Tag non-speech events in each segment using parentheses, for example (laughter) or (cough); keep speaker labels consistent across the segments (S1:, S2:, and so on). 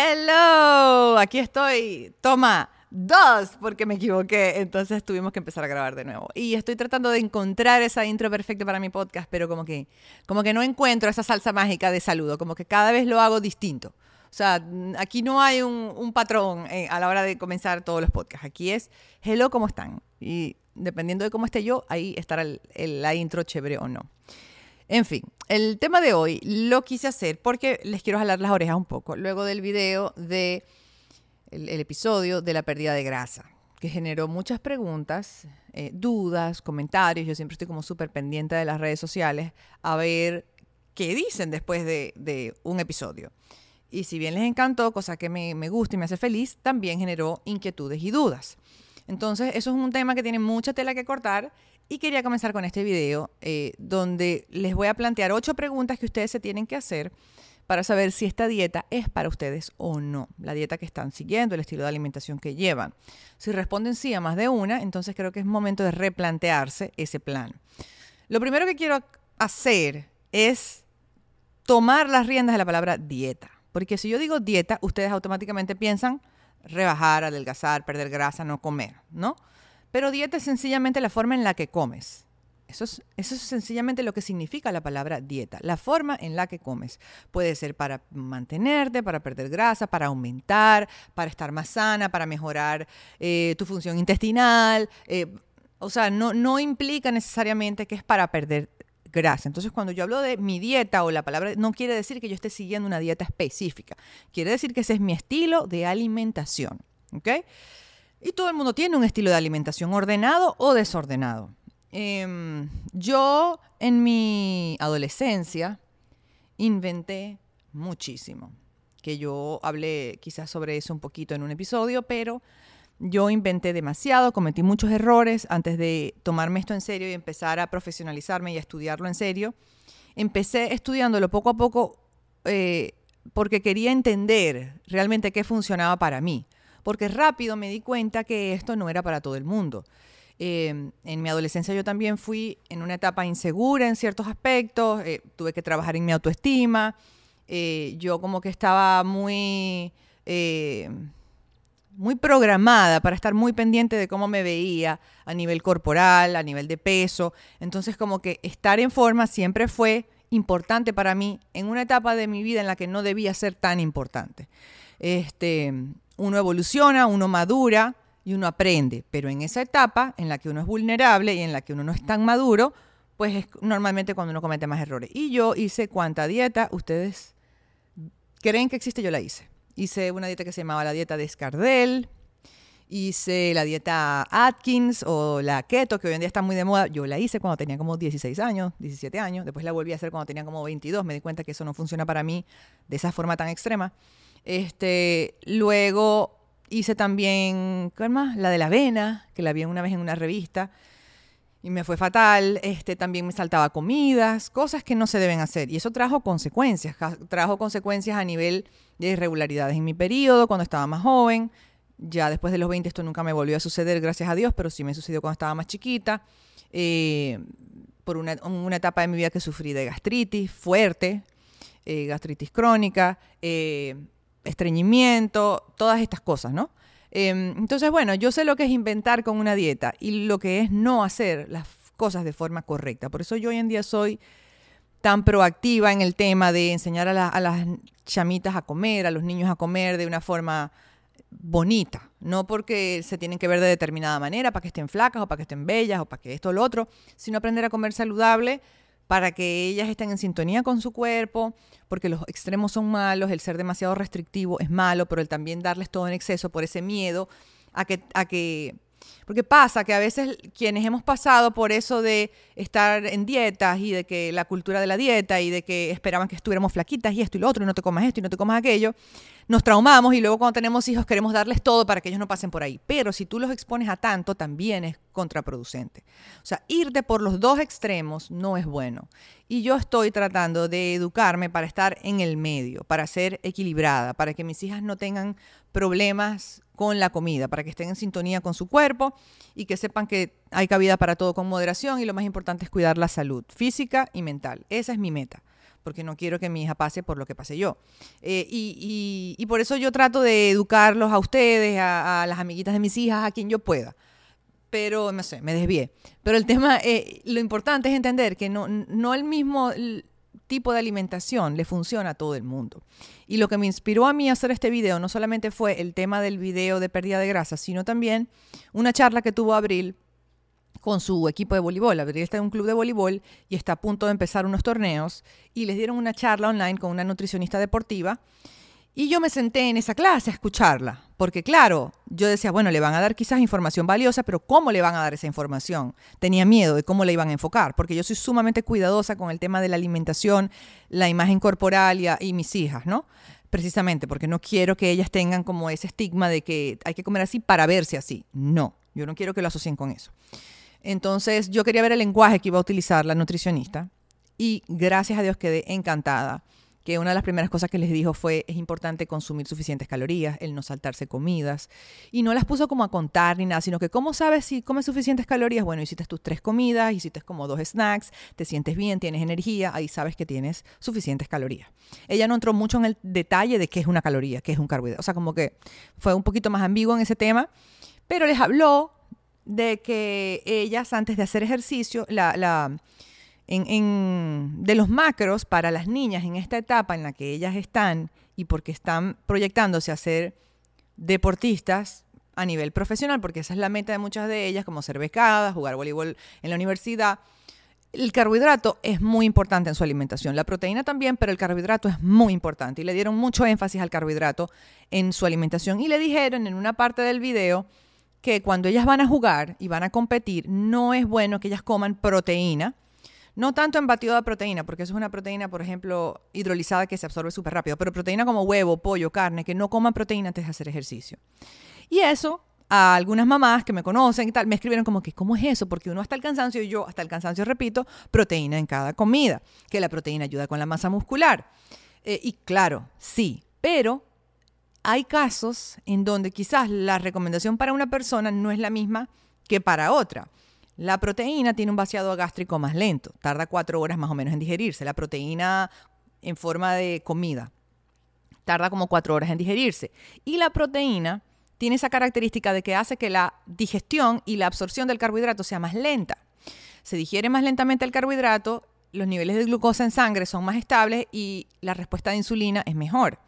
S1: Hello, aquí estoy. Toma dos, porque me equivoqué. Entonces tuvimos que empezar a grabar de nuevo. Y estoy tratando de encontrar esa intro perfecta para mi podcast, pero como que, como que no encuentro esa salsa mágica de saludo. Como que cada vez lo hago distinto. O sea, aquí no hay un, patrón eh, a la hora de comenzar todos los podcasts. Aquí es, hello, ¿cómo están? Y dependiendo de cómo esté yo, ahí estará la intro chévere o no. En fin, el tema de hoy lo quise hacer porque les quiero jalar las orejas un poco. Luego del video de el, episodio de la pérdida de grasa, que generó muchas preguntas, eh, dudas, comentarios. Yo siempre estoy como súper pendiente de las redes sociales a ver qué dicen después de, un episodio. Y si bien les encantó, cosa que me, me gusta y me hace feliz, también generó inquietudes y dudas. Entonces, eso es un tema que tiene mucha tela que cortar y quería comenzar con este video eh, donde les voy a plantear ocho preguntas que ustedes se tienen que hacer para saber si esta dieta es para ustedes o no, la dieta que están siguiendo, el estilo de alimentación que llevan. Si responden sí a más de una, entonces creo que es momento de replantearse ese plan. Lo primero que quiero hacer es tomar las riendas de la palabra dieta, porque si yo digo dieta, ustedes automáticamente piensan rebajar, adelgazar, perder grasa, no comer, ¿no? Pero dieta es sencillamente la forma en la que comes. Eso es, eso es, sencillamente lo que significa la palabra dieta, la forma en la que comes. Puede ser para mantenerte, para perder grasa, para aumentar, para estar más sana, para mejorar eh, tu función intestinal. Eh, o sea, no, no implica necesariamente que es para perder grasa. Entonces, cuando yo hablo de mi dieta o la palabra, no quiere decir que yo esté siguiendo una dieta específica. Quiere decir que ese es mi estilo de alimentación. ¿Ok? Y todo el mundo tiene un estilo de alimentación ordenado o desordenado. Em, yo en mi adolescencia inventé muchísimo, que yo hablé quizás sobre eso un poquito en un episodio, pero yo inventé demasiado, cometí muchos errores antes de tomarme esto en serio y empezar a profesionalizarme y a estudiarlo en serio. Empecé estudiándolo poco a poco eh, porque quería entender realmente qué funcionaba para mí porque rápido me di cuenta que esto no era para todo el mundo. Eh, en mi adolescencia yo también fui en una etapa insegura en ciertos aspectos, eh, tuve que trabajar en mi autoestima, eh, yo como que estaba muy, muy programada para estar muy pendiente de cómo me veía a nivel corporal, a nivel de peso, entonces como que estar en forma siempre fue importante para mí en una etapa de mi vida en la que no debía ser tan importante. Este, uno evoluciona, uno madura y uno aprende, pero en esa etapa en la que uno es vulnerable y en la que uno no es tan maduro, pues es normalmente cuando uno comete más errores. Y yo hice cuánta dieta, ustedes creen que existe, yo la hice. Hice una dieta que se llamaba la dieta de Escardel, hice la dieta Atkins o la keto, que hoy en día está muy de moda. Yo la hice cuando tenía como 16 años, 17 años. Después la volví a hacer cuando tenía como 22. Me di cuenta que eso no funciona para mí de esa forma tan extrema. Este, luego hice también, ¿qué más? La de la avena, que la vi una vez en una revista y me fue fatal. Este, también me saltaba comidas, cosas que no se deben hacer. Y eso trajo consecuencias, trajo consecuencias a nivel de irregularidades en mi periodo, cuando estaba más joven. Ya después de los 20 esto nunca me volvió a suceder, gracias a Dios, pero sí me sucedió cuando estaba más chiquita. Eh, por una, una etapa de mi vida que sufrí de gastritis fuerte, eh, gastritis crónica, eh, estreñimiento, todas estas cosas, ¿no? Em, entonces, bueno, yo sé lo que es inventar con una dieta y lo que es no hacer las cosas de forma correcta. Por eso yo hoy en día soy tan proactiva en el tema de enseñar a, a las chamitas a comer, a los niños a comer de una forma bonita, no porque se tienen que ver de determinada manera, para que estén flacas o para que estén bellas o para que esto o lo otro, sino aprender a comer saludable para que ellas estén en sintonía con su cuerpo, porque los extremos son malos, el ser demasiado restrictivo es malo, pero el también darles todo en exceso por ese miedo a que, a que porque pasa que a veces quienes hemos pasado por eso de estar en dietas y de que la cultura de la dieta y de que esperaban que estuviéramos flaquitas y esto y lo otro y no te comas esto y no te comas aquello, nos traumamos y luego cuando tenemos hijos queremos darles todo para que ellos no pasen por ahí. Pero si tú los expones a tanto, también es contraproducente. O sea, irte por los dos extremos no es bueno. Y yo estoy tratando de educarme para estar en el medio, para ser equilibrada, para que mis hijas no tengan problemas con la comida, para que estén en sintonía con su cuerpo y que sepan que hay cabida para todo con moderación y lo más importante es cuidar la salud física y mental. Esa es mi meta porque no quiero que mi hija pase por lo que pasé yo. Eh, y, por eso yo trato de educarlos a ustedes, a, las amiguitas de mis hijas, a quien yo pueda. Pero, no sé, me desvié. Pero el tema, eh, lo importante es entender que no, el mismo tipo de alimentación le funciona a todo el mundo. Y lo que me inspiró a mí hacer este video no solamente fue el tema del video de pérdida de grasa, sino también una charla que tuvo Abril con su equipo de voleibol. Abril está en un club de voleibol y está a punto de empezar unos torneos y les dieron una charla online con una nutricionista deportiva y yo me senté en esa clase a escucharla, porque claro, yo decía, bueno, le van a dar quizás información valiosa, pero ¿cómo le van a dar esa información? Tenía miedo de cómo le iban a enfocar, porque yo soy sumamente cuidadosa con el tema de la alimentación, la imagen corporal y, y mis hijas, ¿no? Precisamente porque no quiero que ellas tengan como ese estigma de que hay que comer así para verse así. No, yo no quiero que lo asocien con eso. Entonces yo quería ver el lenguaje que iba a utilizar la nutricionista y gracias a Dios quedé encantada que una de las primeras cosas que les dijo fue es importante consumir suficientes calorías, el no saltarse comidas. Y no las puso como a contar ni nada, sino que ¿cómo sabes si comes suficientes calorías? Bueno, hiciste tus tres comidas, hiciste como dos snacks, te sientes bien, tienes energía, ahí sabes que tienes suficientes calorías. Ella no entró mucho en el detalle de qué es una caloría, qué es un carbohidrato. O sea, como que fue un poquito más ambiguo en ese tema, pero les habló de que ellas antes de hacer ejercicio, la, la en, de los macros para las niñas en esta etapa en la que ellas están y porque están proyectándose a ser deportistas a nivel profesional, porque esa es la meta de muchas de ellas, como ser becadas, jugar voleibol en la universidad. El carbohidrato es muy importante en su alimentación, la proteína también, pero el carbohidrato es muy importante y le dieron mucho énfasis al carbohidrato en su alimentación y le dijeron en una parte del video que cuando ellas van a jugar y van a competir, no es bueno que ellas coman proteína, no tanto en batido de proteína, porque eso es una proteína, por ejemplo, hidrolizada que se absorbe súper rápido, pero proteína como huevo, pollo, carne, que no coman proteína antes de hacer ejercicio. Y eso, a algunas mamás que me conocen y tal, me escribieron como que, ¿cómo es eso? Porque uno hasta el cansancio, y yo hasta el cansancio repito, proteína en cada comida, que la proteína ayuda con la masa muscular. Eh, y claro, sí, pero hay casos en donde quizás la recomendación para una persona no es la misma que para otra. La proteína tiene un vaciado gástrico más lento, tarda cuatro horas más o menos en digerirse. La proteína en forma de comida tarda como cuatro horas en digerirse. Y la proteína tiene esa característica de que hace que la digestión y la absorción del carbohidrato sea más lenta. Se digiere más lentamente el carbohidrato, los niveles de glucosa en sangre son más estables y la respuesta de insulina es mejor.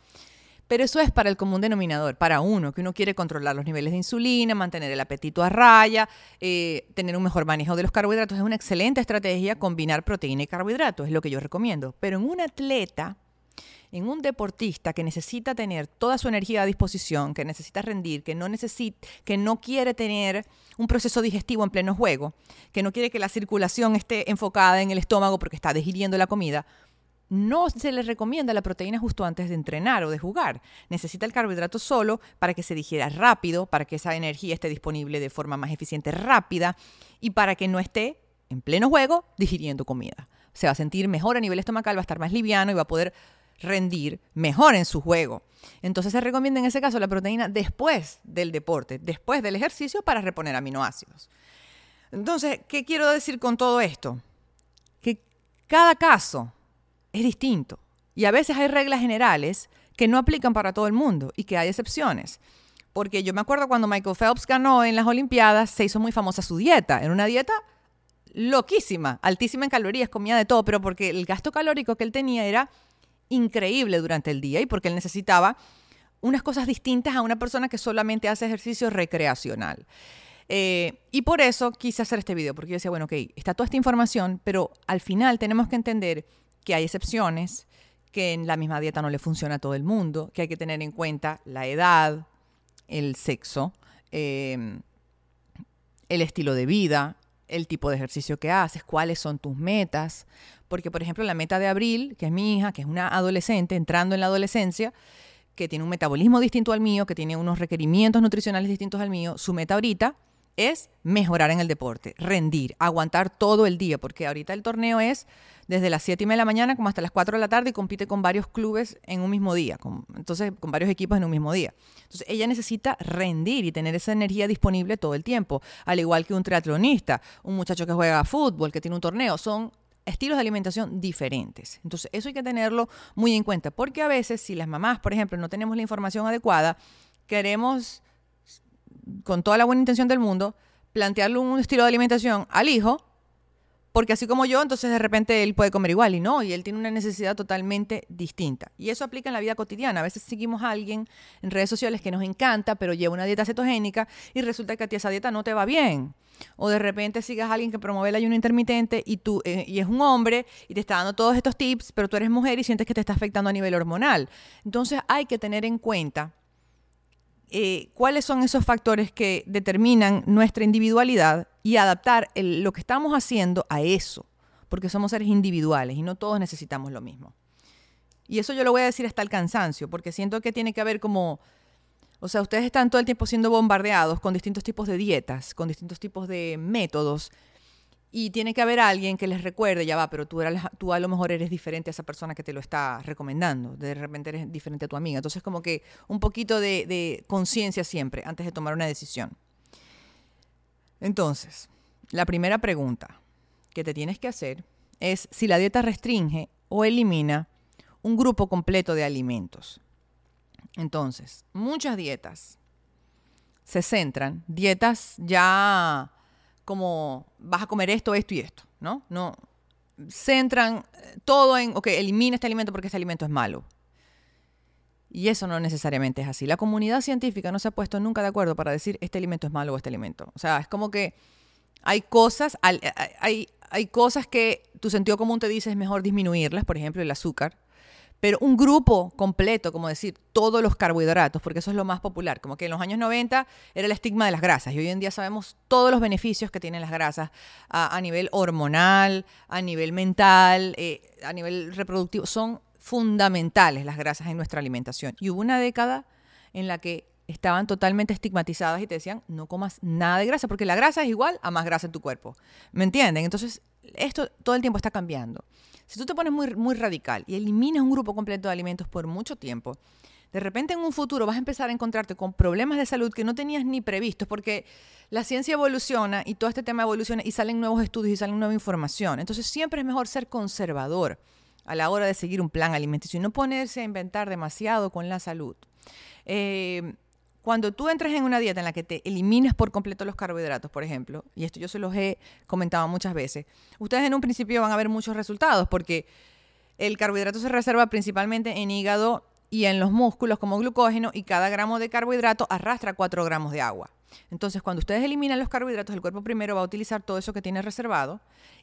S1: Pero eso es para el común denominador, para uno, que uno quiere controlar los niveles de insulina, mantener el apetito a raya, eh, tener un mejor manejo de los carbohidratos. Es una excelente estrategia combinar proteína y carbohidratos, es lo que yo recomiendo. Pero en un atleta, en un deportista que necesita tener toda su energía a disposición, que necesita rendir, que no, necesita, que no quiere tener un proceso digestivo en pleno juego, que no quiere que la circulación esté enfocada en el estómago porque está digiriendo la comida, no se le recomienda la proteína justo antes de entrenar o de jugar. Necesita el carbohidrato solo para que se digiera rápido, para que esa energía esté disponible de forma más eficiente, rápida y para que no esté en pleno juego digiriendo comida. Se va a sentir mejor a nivel estomacal, va a estar más liviano y va a poder rendir mejor en su juego. Entonces se recomienda en ese caso la proteína después del deporte, después del ejercicio para reponer aminoácidos. Entonces, ¿qué quiero decir con todo esto? Que cada caso es distinto. Y a veces hay reglas generales que no aplican para todo el mundo y que hay excepciones. Porque yo me acuerdo cuando Michael Phelps ganó en las Olimpiadas, se hizo muy famosa su dieta. Era una dieta loquísima, altísima en calorías, comía de todo, pero porque el gasto calórico que él tenía era increíble durante el día y porque él necesitaba unas cosas distintas a una persona que solamente hace ejercicio recreacional. Eh, y por eso quise hacer este video, porque yo decía, bueno, ok, está toda esta información, pero al final tenemos que entender que hay excepciones, que en la misma dieta no le funciona a todo el mundo, que hay que tener en cuenta la edad, el sexo, em, el estilo de vida, el tipo de ejercicio que haces, cuáles son tus metas. Porque, por ejemplo, la meta de Abril, que es mi hija, que es una adolescente entrando en la adolescencia, que tiene un metabolismo distinto al mío, que tiene unos requerimientos nutricionales distintos al mío, su meta ahorita es mejorar en el deporte, rendir, aguantar todo el día, porque ahorita el torneo es desde las 7 y media de la mañana como hasta las 4 de la tarde y compite con varios clubes en un mismo día, entonces con varios equipos en un mismo día. Entonces ella necesita rendir y tener esa energía disponible todo el tiempo, al igual que un triatlonista, un muchacho que juega fútbol, que tiene un torneo, son estilos de alimentación diferentes. Entonces, eso hay que tenerlo muy en cuenta, porque a veces si las mamás, por ejemplo, no tenemos la información adecuada, queremos, con toda la buena intención del mundo, plantearle un estilo de alimentación al hijo porque así como yo, entonces de repente él puede comer igual y no, y él tiene una necesidad totalmente distinta. Y eso aplica en la vida cotidiana. A veces seguimos a alguien en redes sociales que nos encanta, pero lleva una dieta cetogénica y resulta que a ti esa dieta no te va bien. O de repente sigas a alguien que promueve el ayuno intermitente y tú eh, y es un hombre y te está dando todos estos tips, pero tú eres mujer y sientes que te está afectando a nivel hormonal. Entonces hay que tener en cuenta eh, cuáles son esos factores que determinan nuestra individualidad y adaptar lo que estamos haciendo a eso, porque somos seres individuales y no todos necesitamos lo mismo. Y eso yo lo voy a decir hasta el cansancio, porque siento que tiene que haber como, o sea, ustedes están todo el tiempo siendo bombardeados con distintos tipos de dietas, con distintos tipos de métodos, y tiene que haber alguien que les recuerde, ya va, pero tú, a lo mejor eres diferente a esa persona que te lo está recomendando, de repente eres diferente a tu amiga. Entonces como que un poquito de conciencia siempre antes de tomar una decisión. Entonces, la primera pregunta que te tienes que hacer es si la dieta restringe o elimina un grupo completo de alimentos. Entonces, muchas dietas se centran, dietas ya como vas a comer esto, esto y esto, ¿no? No centran eh, todo en, ok, elimina este alimento porque este alimento es malo. Y eso no necesariamente es así. La comunidad científica no se ha puesto nunca de acuerdo para decir este alimento es malo o este alimento. O sea, es como que hay cosas, hay, hay cosas que tu sentido común te dice es mejor disminuirlas, por ejemplo, el azúcar. Pero un grupo completo, como decir, todos los carbohidratos, porque eso es lo más popular. Como que en los años 90 era el estigma de las grasas y hoy en día sabemos todos los beneficios que tienen las grasas a, nivel hormonal, a nivel mental, eh, a nivel reproductivo. Son fundamentales las grasas en nuestra alimentación. Y hubo una década en la que estaban totalmente estigmatizadas y te decían, no comas nada de grasa, porque la grasa es igual a más grasa en tu cuerpo. ¿Me entienden? Entonces, esto todo el tiempo está cambiando. Si tú te pones muy, muy radical y eliminas un grupo completo de alimentos por mucho tiempo, de repente en un futuro vas a empezar a encontrarte con problemas de salud que no tenías ni previstos, porque la ciencia evoluciona y todo este tema evoluciona y salen nuevos estudios y salen nueva información. Entonces siempre es mejor ser conservador a la hora de seguir un plan alimenticio y no ponerse a inventar demasiado con la salud. Eh, cuando tú entres en una dieta en la que te eliminas por completo los carbohidratos, por ejemplo, y esto yo se los he comentado muchas veces, ustedes en un principio van a ver muchos resultados porque el carbohidrato se reserva principalmente en hígado y en los músculos como glucógeno y cada gramo de carbohidrato arrastra 4 gramos de agua. Entonces, cuando ustedes eliminan los carbohidratos, el cuerpo primero va a utilizar todo eso que tiene reservado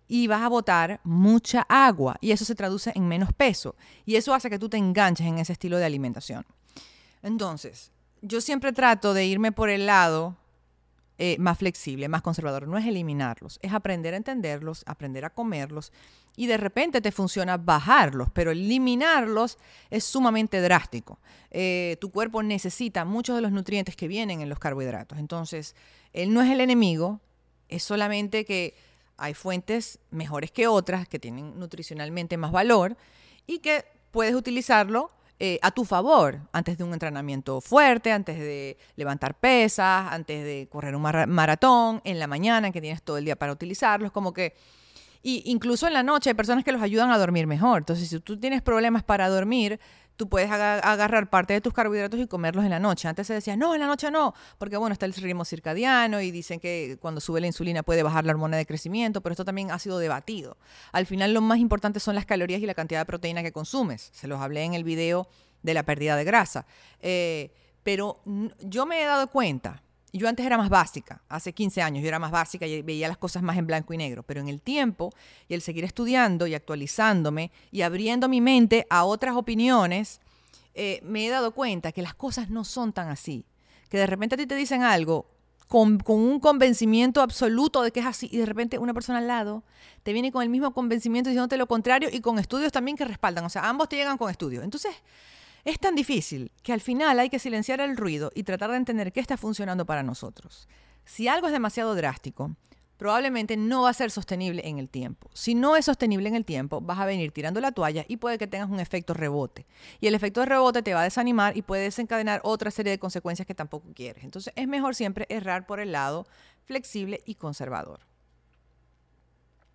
S1: y vas a botar mucha agua y eso se traduce en menos peso y eso hace que tú te enganches en ese estilo de alimentación. Entonces, yo siempre trato de irme por el lado eh, más flexible, más conservador. No es eliminarlos, es aprender a entenderlos, aprender a comerlos y de repente te funciona bajarlos, pero eliminarlos es sumamente drástico. Eh, tu cuerpo necesita muchos de los nutrientes que vienen en los carbohidratos. Entonces, él no es el enemigo, es solamente que hay fuentes mejores que otras que tienen nutricionalmente más valor y que puedes utilizarlo eh, a tu favor antes de un entrenamiento fuerte, antes de levantar pesas, antes de correr un maratón, en la mañana que tienes todo el día para utilizarlos, como que... Y incluso en la noche hay personas que los ayudan a dormir mejor. Entonces, si tú tienes problemas para dormir, tú puedes agarrar parte de tus carbohidratos y comerlos en la noche. Antes se decía, no, en la noche no, porque bueno, está el ritmo circadiano y dicen que cuando sube la insulina puede bajar la hormona de crecimiento, pero esto también ha sido debatido. Al final lo más importante son las calorías y la cantidad de proteína que consumes. Se los hablé en el video de la pérdida de grasa. Eh, pero yo me he dado cuenta yo antes era más básica, hace 15 años yo era más básica y veía las cosas más en blanco y negro, pero en el tiempo y el seguir estudiando y actualizándome y abriendo mi mente a otras opiniones, eh, me he dado cuenta que las cosas no son tan así, que de repente a ti te dicen algo con, con, un convencimiento absoluto de que es así y de repente una persona al lado te viene con el mismo convencimiento diciéndote lo contrario y con estudios también que respaldan, o sea, ambos te llegan con estudios. Entonces, es tan difícil que al final hay que silenciar el ruido y tratar de entender qué está funcionando para nosotros. Si algo es demasiado drástico, probablemente no va a ser sostenible en el tiempo. Si no es sostenible en el tiempo, vas a venir tirando la toalla y puede que tengas un efecto rebote. Y el efecto de rebote te va a desanimar y puede desencadenar otra serie de consecuencias que tampoco quieres. Entonces es mejor siempre errar por el lado flexible y conservador.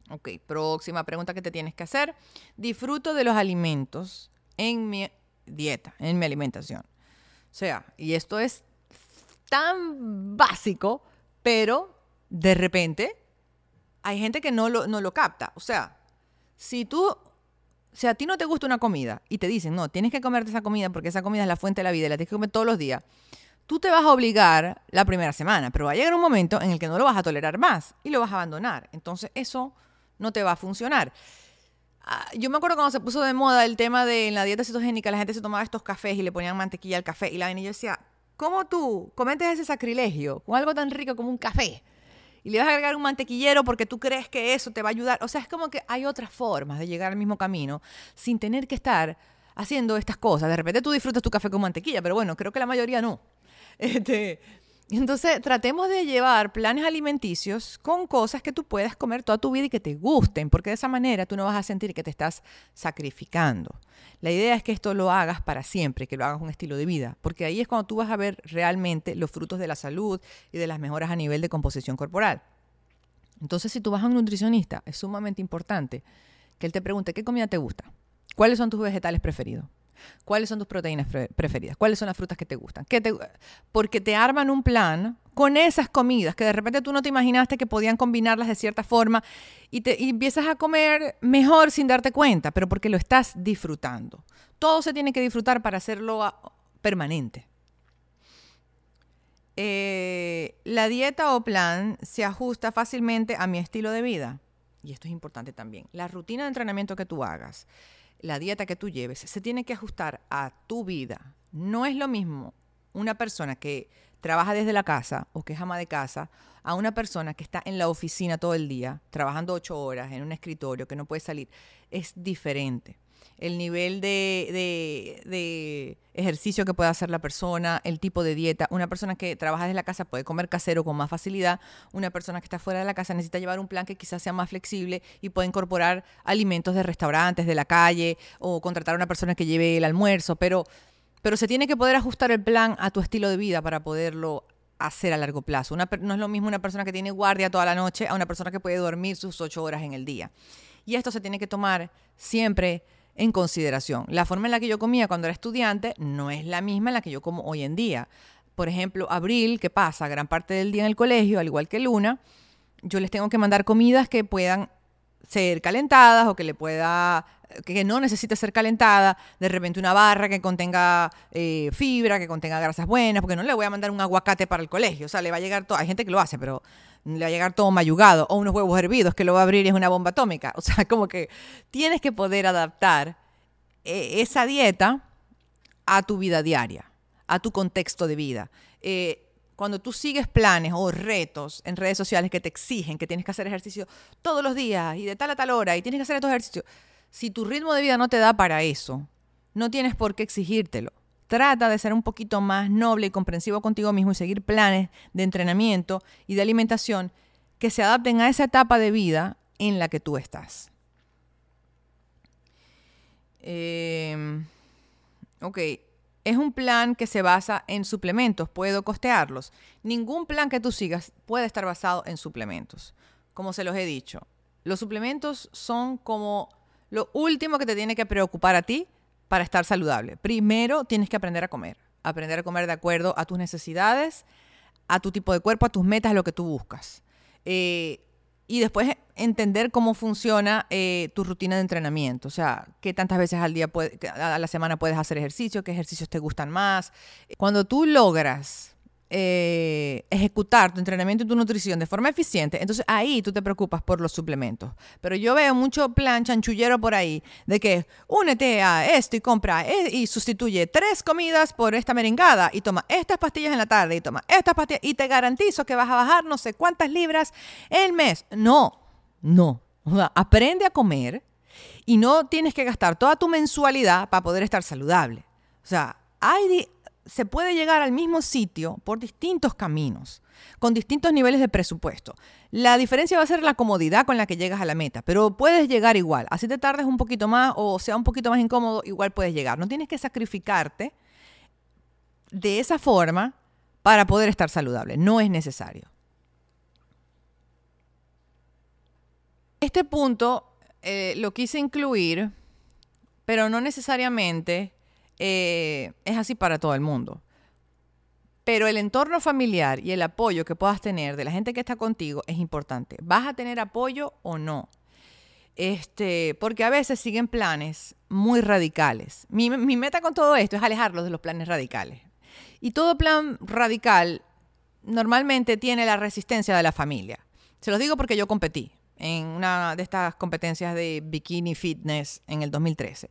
S1: Ok, próxima pregunta que te tienes que hacer. Disfruto de los alimentos en mi dieta, en mi alimentación. O sea, y esto es tan básico, pero de repente hay gente que no lo, no lo capta. O sea, si tú, si a ti no te gusta una comida y te dicen, no, tienes que comerte esa comida porque esa comida es la fuente de la vida y la tienes que comer todos los días, tú te vas a obligar la primera semana, pero va a llegar un momento en el que no lo vas a tolerar más y lo vas a abandonar. Entonces eso no te va a funcionar. Ah, yo me acuerdo cuando se puso de moda el tema de la dieta cetogénica, la gente se tomaba estos cafés y le ponían mantequilla al café y la y yo decía, ¿cómo tú cometes ese sacrilegio con algo tan rico como un café? Y le vas a agregar un mantequillero porque tú crees que eso te va a ayudar. O sea, es como que hay otras formas de llegar al mismo camino sin tener que estar haciendo estas cosas. De repente tú disfrutas tu café con mantequilla, pero bueno, creo que la mayoría no. (laughs) Este, entonces, tratemos de llevar planes alimenticios con cosas que tú puedas comer toda tu vida y que te gusten, porque de esa manera tú no vas a sentir que te estás sacrificando. La idea es que esto lo hagas para siempre, que lo hagas un estilo de vida, porque ahí es cuando tú vas a ver realmente los frutos de la salud y de las mejoras a nivel de composición corporal. Entonces, si tú vas a un nutricionista, es sumamente importante que él te pregunte qué comida te gusta, cuáles son tus vegetales preferidos, ¿Cuáles son tus proteínas preferidas? ¿Cuáles son las frutas que te gustan? porque te arman un plan con esas comidas que de repente tú no te imaginaste que podían combinarlas de cierta forma y, te, empiezas a comer mejor sin darte cuenta, pero porque lo estás disfrutando. Todo se tiene que disfrutar para hacerlo permanente. Eh, la dieta o plan se ajusta fácilmente a mi estilo de vida. Y esto es importante también. La rutina de entrenamiento que tú hagas la dieta que tú lleves se tiene que ajustar a tu vida. No es lo mismo una persona que trabaja desde la casa o que es ama de casa a una persona que está en la oficina todo el día, trabajando ocho horas en un escritorio, que no puede salir. Es diferente el nivel de, ejercicio que puede hacer la persona, el tipo de dieta. Una persona que trabaja desde la casa puede comer casero con más facilidad. Una persona que está fuera de la casa necesita llevar un plan que quizás sea más flexible y puede incorporar alimentos de restaurantes, de la calle o contratar a una persona que lleve el almuerzo. Pero, pero se tiene que poder ajustar el plan a tu estilo de vida para poderlo hacer a largo plazo. no es lo mismo una persona que tiene guardia toda la noche a una persona que puede dormir sus ocho horas en el día. Y esto se tiene que tomar siempre en consideración. La forma en la que yo comía cuando era estudiante no es la misma en la que yo como hoy en día. Por ejemplo, Abril, que pasa gran parte del día en el colegio, al igual que Luna, yo les tengo que mandar comidas que puedan ser calentadas o que le pueda que no necesite ser calentada, de repente una barra que contenga eh, fibra, que contenga grasas buenas, porque no le voy a mandar un aguacate para el colegio, o sea, le va a llegar todo, hay gente que lo hace, pero le va a llegar todo mayugado, o unos huevos hervidos que lo va a abrir y es una bomba atómica. (laughs) O sea, como que tienes que poder adaptar eh, esa dieta a tu vida diaria, a tu contexto de vida. Eh, cuando tú sigues planes o retos en redes sociales que te exigen que tienes que hacer ejercicio todos los días y de tal a tal hora y tienes que hacer estos ejercicios, si tu ritmo de vida no te da para eso, no tienes por qué exigírtelo. Trata de ser un poquito más noble y comprensivo contigo mismo y seguir planes de entrenamiento y de alimentación que se adapten a esa etapa de vida en la que tú estás. Em, ok, es un plan que se basa en suplementos, puedo costearlos. Ningún plan que tú sigas puede estar basado en suplementos. Como se los he dicho, los suplementos son como lo último que te tiene que preocupar a ti para estar saludable. Primero tienes que aprender a comer, aprender a comer de acuerdo a tus necesidades, a tu tipo de cuerpo, a tus metas, a lo que tú buscas. Eh, y después entender cómo funciona eh, tu rutina de entrenamiento, o sea, qué tantas veces al día, a la semana puedes hacer ejercicio, qué ejercicios te gustan más. Cuando tú logras eh, ejecutar tu entrenamiento y tu nutrición de forma eficiente, entonces ahí tú te preocupas por los suplementos. Pero yo veo mucho plan chanchullero por ahí de que únete a esto y compra e, y sustituye tres comidas por esta merengada y toma estas pastillas en la tarde y toma estas pastillas y te garantizo que vas a bajar no sé cuántas libras el mes. No, no. aprende a comer y no tienes que gastar toda tu mensualidad para poder estar saludable. O sea, hay se puede llegar al mismo sitio por distintos caminos, con distintos niveles de presupuesto. La diferencia va a ser la comodidad con la que llegas a la meta, pero puedes llegar igual. Así te tardes un poquito más o sea un poquito más incómodo, igual puedes llegar. No tienes que sacrificarte de esa forma para poder estar saludable. No es necesario. Este punto eh, lo quise incluir, pero no necesariamente eh, es así para todo el mundo. Pero el entorno familiar y el apoyo que puedas tener de la gente que está contigo es importante. ¿Vas a tener apoyo o no? Este, porque a veces siguen planes muy radicales. Mi, mi meta con todo esto es alejarlos de los planes radicales. Y todo plan radical normalmente tiene la resistencia de la familia. Se los digo porque yo competí en una de estas competencias de bikini fitness en el 2013.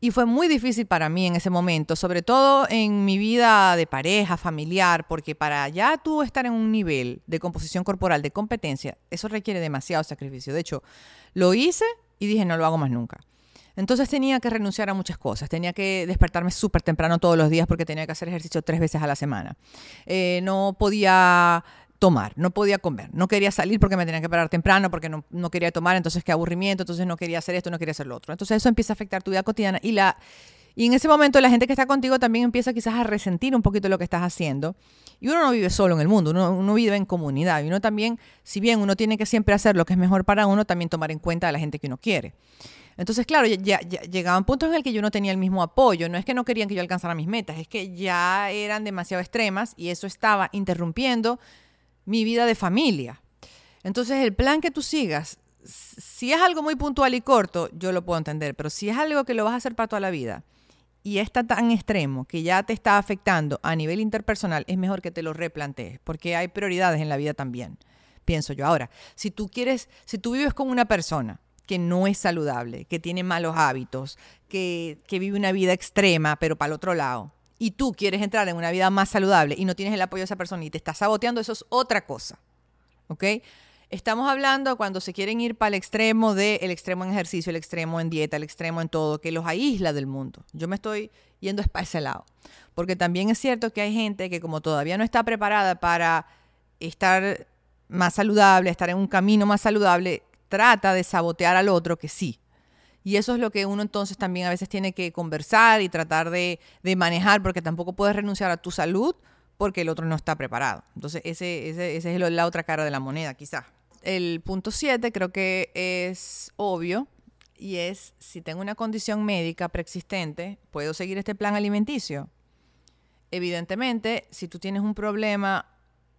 S1: Y fue muy difícil para mí en ese momento, sobre todo en mi vida de pareja, familiar, porque para ya tú estar en un nivel de composición corporal, de competencia, eso requiere demasiado sacrificio. De hecho, lo hice y dije, no lo hago más nunca. Entonces tenía que renunciar a muchas cosas. Tenía que despertarme súper temprano todos los días porque tenía que hacer ejercicio tres veces a la semana. Eh, no podía tomar, no podía comer, no quería salir porque me tenía que parar temprano, porque no, no, quería tomar, entonces qué aburrimiento, entonces no quería hacer esto, no quería hacer lo otro. Entonces eso empieza a afectar tu vida cotidiana y la y en ese momento la gente que está contigo también empieza quizás a resentir un poquito lo que estás haciendo. Y uno no vive solo en el mundo, uno, uno vive en comunidad. Y uno también, si bien uno tiene que siempre hacer lo que es mejor para uno, también tomar en cuenta a la gente que uno quiere. Entonces, claro, ya, ya, llegaban puntos en el que yo no tenía el mismo apoyo. No es que no querían que yo alcanzara mis metas, es que ya eran demasiado extremas y eso estaba interrumpiendo mi vida de familia. Entonces, el plan que tú sigas, si es algo muy puntual y corto, yo lo puedo entender, pero si es algo que lo vas a hacer para toda la vida y está tan extremo que ya te está afectando a nivel interpersonal, es mejor que te lo replantees, porque hay prioridades en la vida también, pienso yo. Ahora, si tú quieres, si tú vives con una persona que no es saludable, que tiene malos hábitos, que, que vive una vida extrema, pero para el otro lado, y tú quieres entrar en una vida más saludable y no tienes el apoyo de esa persona y te estás saboteando, eso es otra cosa. ¿Ok? Estamos hablando cuando se quieren ir para el extremo de el extremo en ejercicio, el extremo en dieta, el extremo en todo, que los aísla del mundo. Yo me estoy yendo para ese lado. Porque también es cierto que hay gente que como todavía no está preparada para estar más saludable, estar en un camino más saludable, trata de sabotear al otro que sí. Y eso es lo que uno entonces también a veces tiene que conversar y tratar de, manejar, porque tampoco puedes renunciar a tu salud porque el otro no está preparado. Entonces, ese, ese, ese es la otra cara de la moneda, quizás. El punto 7 creo que es obvio y es, si tengo una condición médica preexistente, ¿puedo seguir este plan alimenticio? Evidentemente, si tú tienes un problema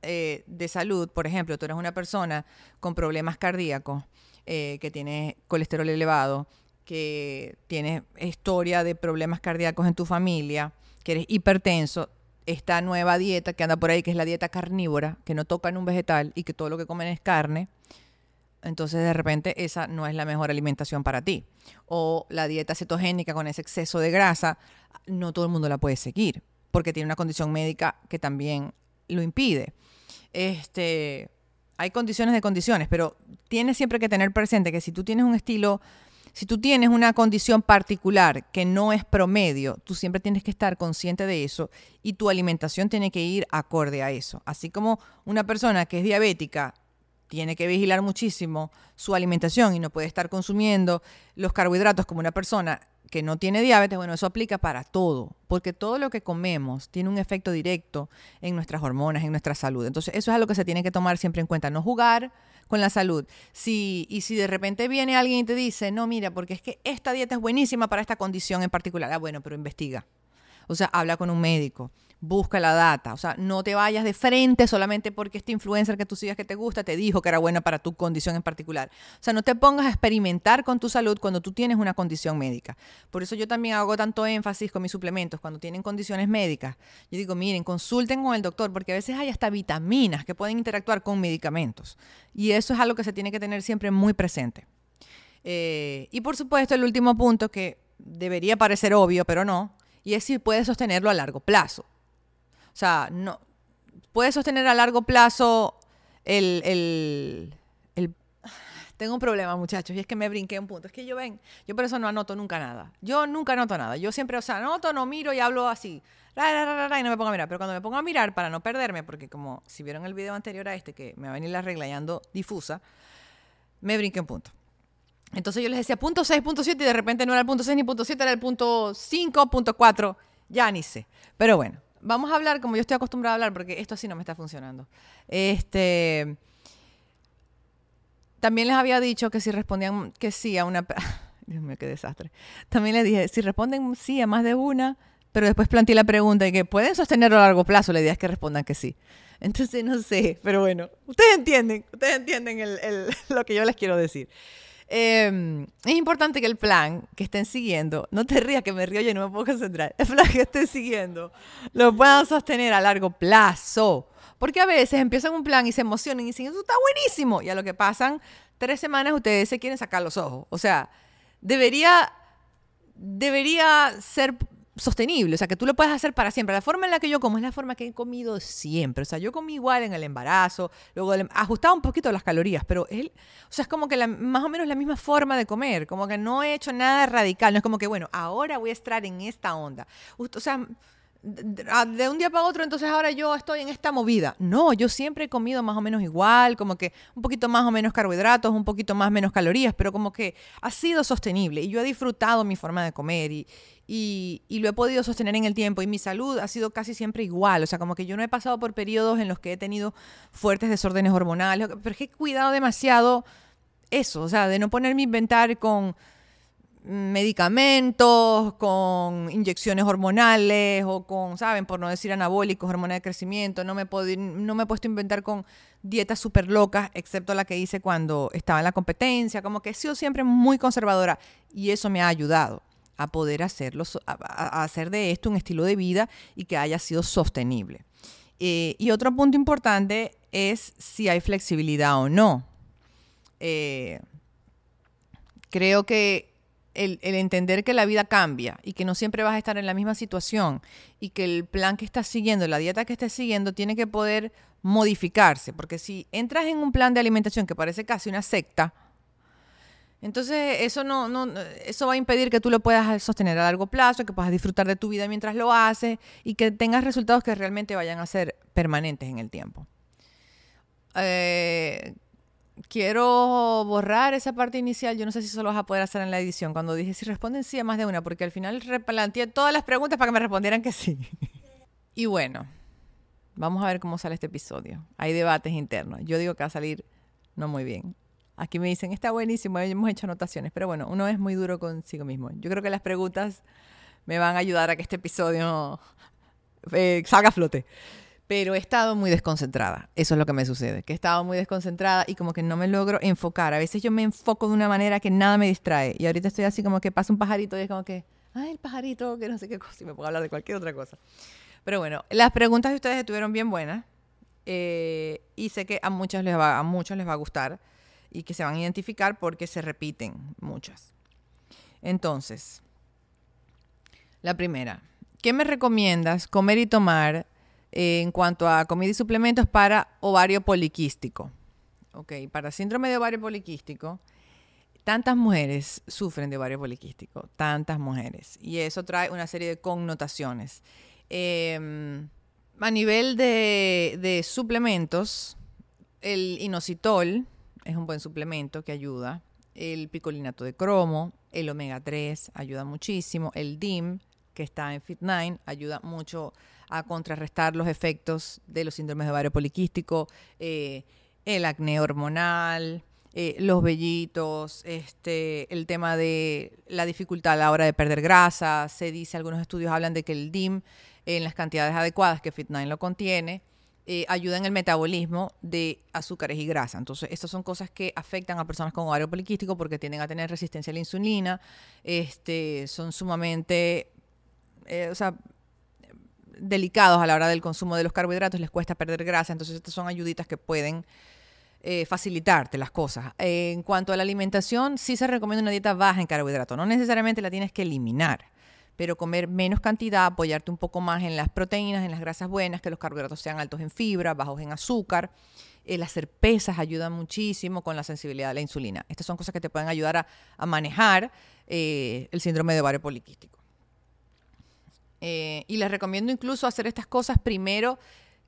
S1: eh, de salud, por ejemplo, tú eres una persona con problemas cardíacos, eh, que tiene colesterol elevado, que tienes historia de problemas cardíacos en tu familia, que eres hipertenso, esta nueva dieta que anda por ahí, que es la dieta carnívora, que no toca en un vegetal y que todo lo que comen es carne, entonces de repente esa no es la mejor alimentación para ti. O la dieta cetogénica con ese exceso de grasa, no todo el mundo la puede seguir, porque tiene una condición médica que también lo impide. Este, hay condiciones de condiciones, pero tienes siempre que tener presente que si tú tienes un estilo si tú tienes una condición particular que no es promedio, tú siempre tienes que estar consciente de eso y tu alimentación tiene que ir acorde a eso. Así como una persona que es diabética tiene que vigilar muchísimo su alimentación y no puede estar consumiendo los carbohidratos como una persona que no tiene diabetes, bueno, eso aplica para todo, porque todo lo que comemos tiene un efecto directo en nuestras hormonas, en nuestra salud. Entonces, eso es algo que se tiene que tomar siempre en cuenta, no jugar con la salud. Si, y si de repente viene alguien y te dice, no, mira, porque es que esta dieta es buenísima para esta condición en particular, ah, bueno, pero investiga. O sea, habla con un médico, busca la data. O sea, no te vayas de frente solamente porque este influencer que tú sigas que te gusta te dijo que era buena para tu condición en particular. O sea, no te pongas a experimentar con tu salud cuando tú tienes una condición médica. Por eso yo también hago tanto énfasis con mis suplementos cuando tienen condiciones médicas. Yo digo, miren, consulten con el doctor porque a veces hay hasta vitaminas que pueden interactuar con medicamentos. Y eso es algo que se tiene que tener siempre muy presente. Eh, y por supuesto, el último punto que debería parecer obvio, pero no, y es si puedes sostenerlo a largo plazo. O sea, no, puedes sostener a largo plazo el, el, Tengo un problema, muchachos, y es que me brinqué un punto. Es que yo ven, yo por eso no anoto nunca nada. Yo nunca anoto nada. Yo siempre, o sea, anoto, no miro y hablo así. y no me pongo a mirar. Pero cuando me pongo a mirar, para no perderme, porque como si vieron el video anterior a este, que me va a venir la regla y ando difusa, me brinqué un punto. Entonces yo les decía punto 6, punto 7 y de repente no era el punto 6 ni punto 7, era el punto 5, punto 4, ya ni sé. Pero bueno, vamos a hablar como yo estoy acostumbrada a hablar porque esto así no me está funcionando. Este, también les había dicho que si respondían que sí a una... (laughs) Dios mío, qué desastre. También les dije, si responden sí a más de una, pero después planteé la pregunta de que pueden sostenerlo a largo plazo, la idea es que respondan que sí. Entonces no sé, pero bueno, ustedes entienden, ustedes entienden (laughs) lo que yo les quiero decir. Em, es importante que el plan que estén siguiendo, no te rías que me río y no me puedo concentrar, el plan que estén siguiendo lo puedan sostener a largo plazo. Porque a veces empiezan un plan y se emocionan y dicen, eso está buenísimo. Y a lo que pasan tres semanas ustedes se quieren sacar los ojos. O sea, debería, debería ser sostenible, o sea, que tú lo puedes hacer para siempre. La forma en la que yo como es la forma que he comido siempre. O sea, yo comí igual en el embarazo, luego ajustaba un poquito las calorías, pero él, o sea, es como que más o menos la misma forma de comer, como que no he hecho nada radical, no es como que, bueno, ahora voy a estar en esta onda. O sea, de un día para otro, entonces ahora yo estoy en esta movida. No, yo siempre he comido más o menos igual, como que un poquito más o menos carbohidratos, un poquito más menos calorías, pero como que ha sido sostenible y yo he disfrutado mi forma de comer y, y, lo he podido sostener en el tiempo y mi salud ha sido casi siempre igual. O sea, como que yo no he pasado por periodos en los que he tenido fuertes desórdenes hormonales, pero es que he cuidado demasiado eso, o sea, de no ponerme a inventar con medicamentos, con inyecciones hormonales o con, ¿saben? Por no decir anabólicos, hormonas de crecimiento. No me, no me he puesto a inventar con dietas súper locas, excepto la que hice cuando estaba en la competencia. Como que he sido siempre muy conservadora y eso me ha ayudado a poder hacerlo, a, hacer de esto un estilo de vida y que haya sido sostenible. Eh, y otro punto importante es si hay flexibilidad o no. Eh, creo que el, entender que la vida cambia y que no siempre vas a estar en la misma situación y que el plan que estás siguiendo, la dieta que estés siguiendo, tiene que poder modificarse. Porque si entras en un plan de alimentación que parece casi una secta, entonces eso no, no, eso va a impedir que tú lo puedas sostener a largo plazo, que puedas disfrutar de tu vida mientras lo haces y que tengas resultados que realmente vayan a ser permanentes en el tiempo. Eh, quiero borrar esa parte inicial. Yo no sé si eso lo vas a poder hacer en la edición. Cuando dije si responden sí a más de una, porque al final replanteé todas las preguntas para que me respondieran que sí. (laughs) y bueno, vamos a ver cómo sale este episodio. Hay debates internos. Yo digo que va a salir no muy bien. Aquí me dicen, está buenísimo, hemos hecho anotaciones, pero bueno, uno es muy duro consigo mismo. Yo creo que las preguntas me van a ayudar a que este episodio eh, salga a flote. Pero he estado muy desconcentrada. Eso es lo que me sucede. Que he estado muy desconcentrada y como que no me logro enfocar. A veces yo me enfoco de una manera que nada me distrae. Y ahorita estoy así como que pasa un pajarito y es como que, ay, el pajarito, que no sé qué cosa. Y me puedo hablar de cualquier otra cosa. Pero bueno, las preguntas de ustedes estuvieron bien buenas. Eh, y sé que a muchos, les va, a muchos les va a gustar y que se van a identificar porque se repiten muchas. Entonces, la primera, ¿qué me recomiendas comer y tomar en cuanto a comida y suplementos para ovario poliquístico. Ok, para síndrome de ovario poliquístico, tantas mujeres sufren de ovario poliquístico, tantas mujeres. Y eso trae una serie de connotaciones. Em, a nivel de, de, suplementos, el inositol es un buen suplemento que ayuda. El picolinato de cromo, el omega 3 ayuda muchísimo. El DIM, que está en Fit9, ayuda mucho a contrarrestar los efectos de los síndromes de ovario poliquístico, eh, el acné hormonal, eh, los vellitos, este, el tema de la dificultad a la hora de perder grasa. Se dice, algunos estudios hablan de que el DIM en las cantidades adecuadas que Fit9 lo contiene, eh, ayuda en el metabolismo de azúcares y grasa. Entonces, estas son cosas que afectan a personas con ovario poliquístico porque tienden a tener resistencia a la insulina, este, son sumamente, o sea, delicados a la hora del consumo de los carbohidratos, les cuesta perder grasa, entonces estas son ayuditas que pueden eh, facilitarte las cosas. en cuanto a la alimentación, sí se recomienda una dieta baja en carbohidratos, no necesariamente la tienes que eliminar, pero comer menos cantidad, apoyarte un poco más en las proteínas, en las grasas buenas, que los carbohidratos sean altos en fibra, bajos en azúcar. El hacer pesas ayuda muchísimo con la sensibilidad a la insulina. Estas son cosas que te pueden ayudar a, manejar eh, el síndrome de ovario poliquístico. Eh, y les recomiendo incluso hacer estas cosas primero